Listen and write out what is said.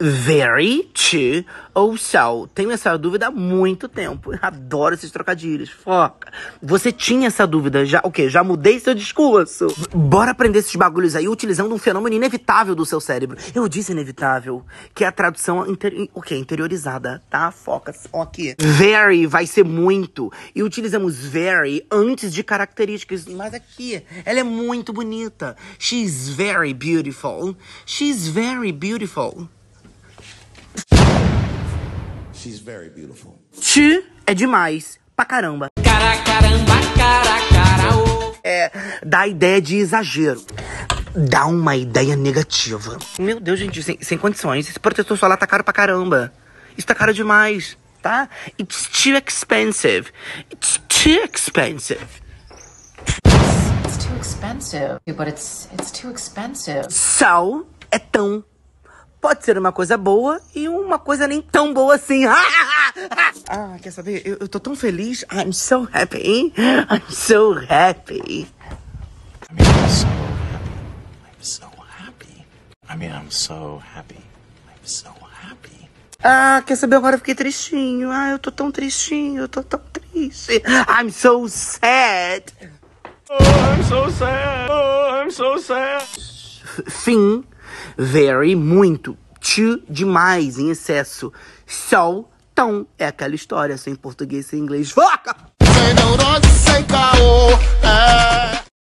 Very, to ou so? Tenho essa dúvida há muito tempo. Adoro esses trocadilhos. Foca. Você tinha essa dúvida já, o quê? Já mudei seu discurso. Bora aprender esses bagulhos aí utilizando um fenômeno inevitável do seu cérebro. Eu disse inevitável, que é a tradução inter... o quê? Interiorizada, tá? Foca só aqui. Very vai ser muito. E utilizamos very antes de características. Mas aqui, ela é muito bonita. She's very beautiful. She's very beautiful. She's very beautiful. Te é demais. Pra caramba. Cara, caramba, cara, cara, oh. É, dá ideia de exagero. Dá uma ideia negativa. Meu Deus, gente, sem, sem condições. Esse protetor solar tá caro pra caramba. Isso tá caro demais, tá? It's too expensive. It's too expensive. It's too expensive, but it's it's too expensive. Sal é tão. Pode ser uma coisa boa e uma coisa nem tão boa assim. ah, quer saber? Eu, eu tô tão feliz. I'm so happy. I'm so happy. I mean, I'm so happy. I'm so happy. I mean, I'm so happy. I'm so happy. Ah, quer saber? Agora eu fiquei tristinho. Ah, eu tô tão tristinho. Eu tô tão triste. I'm so sad. Oh, I'm so sad. Oh, I'm so sad. Fim, very, muito. To, demais, em excesso. So, tão. É aquela história, sem português, sem inglês. Foca!